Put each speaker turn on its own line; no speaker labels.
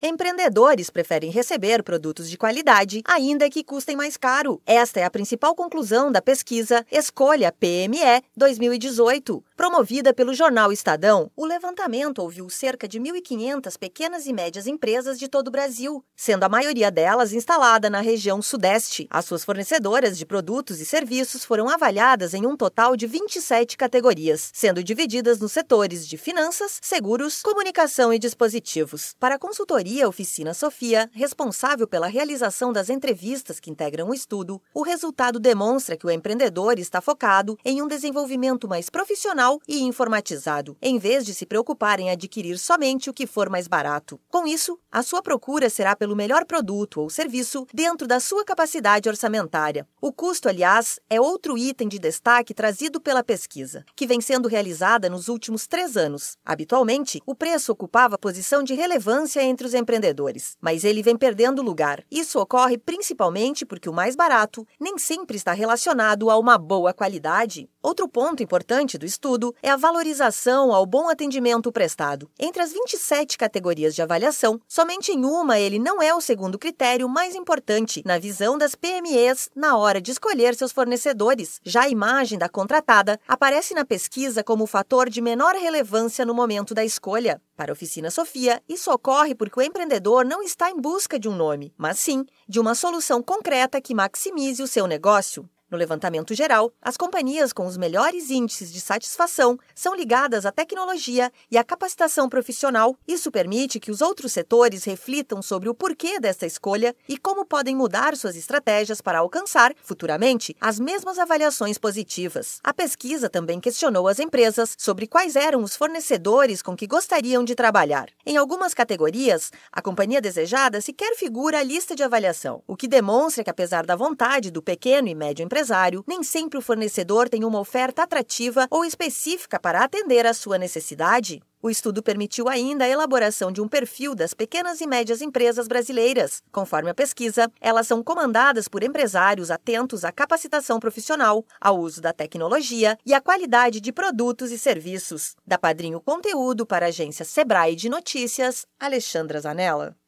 Empreendedores preferem receber produtos de qualidade, ainda que custem mais caro. Esta é a principal conclusão da pesquisa Escolha PME 2018. Promovida pelo jornal Estadão, o levantamento ouviu cerca de 1.500 pequenas e médias empresas de todo o Brasil, sendo a maioria delas instalada na região Sudeste. As suas fornecedoras de produtos e serviços foram avaliadas em um total de 27 categorias, sendo divididas nos setores de finanças, seguros, comunicação e dispositivos. Para consultoria consultoria Oficina Sofia, responsável pela realização das entrevistas que integram o estudo, o resultado demonstra que o empreendedor está focado em um desenvolvimento mais profissional e informatizado, em vez de se preocupar em adquirir somente o que for mais barato. Com isso, a sua procura será pelo melhor produto ou serviço dentro da sua capacidade orçamentária. O custo, aliás, é outro item de destaque trazido pela pesquisa, que vem sendo realizada nos últimos três anos. Habitualmente, o preço ocupava posição de relevância entre os empreendedores, mas ele vem perdendo lugar. Isso ocorre principalmente porque o mais barato nem sempre está relacionado a uma boa qualidade. Outro ponto importante do estudo é a valorização ao bom atendimento prestado. Entre as 27 categorias de avaliação, somente em uma ele não é o segundo critério mais importante na visão das PMEs na hora de escolher seus fornecedores. Já a imagem da contratada aparece na pesquisa como o fator de menor relevância no momento da escolha. Para a Oficina Sofia, isso ocorre porque o empreendedor não está em busca de um nome, mas sim de uma solução concreta que maximize o seu negócio. No levantamento geral, as companhias com os melhores índices de satisfação são ligadas à tecnologia e à capacitação profissional. Isso permite que os outros setores reflitam sobre o porquê desta escolha e como podem mudar suas estratégias para alcançar, futuramente, as mesmas avaliações positivas. A pesquisa também questionou as empresas sobre quais eram os fornecedores com que gostariam de trabalhar. Em algumas categorias, a companhia desejada sequer figura a lista de avaliação, o que demonstra que, apesar da vontade do pequeno e médio empresário, empresário, nem sempre o fornecedor tem uma oferta atrativa ou específica para atender à sua necessidade. O estudo permitiu ainda a elaboração de um perfil das pequenas e médias empresas brasileiras. Conforme a pesquisa, elas são comandadas por empresários atentos à capacitação profissional, ao uso da tecnologia e à qualidade de produtos e serviços. Da Padrinho Conteúdo para a agência Sebrae de Notícias, Alexandra Zanella.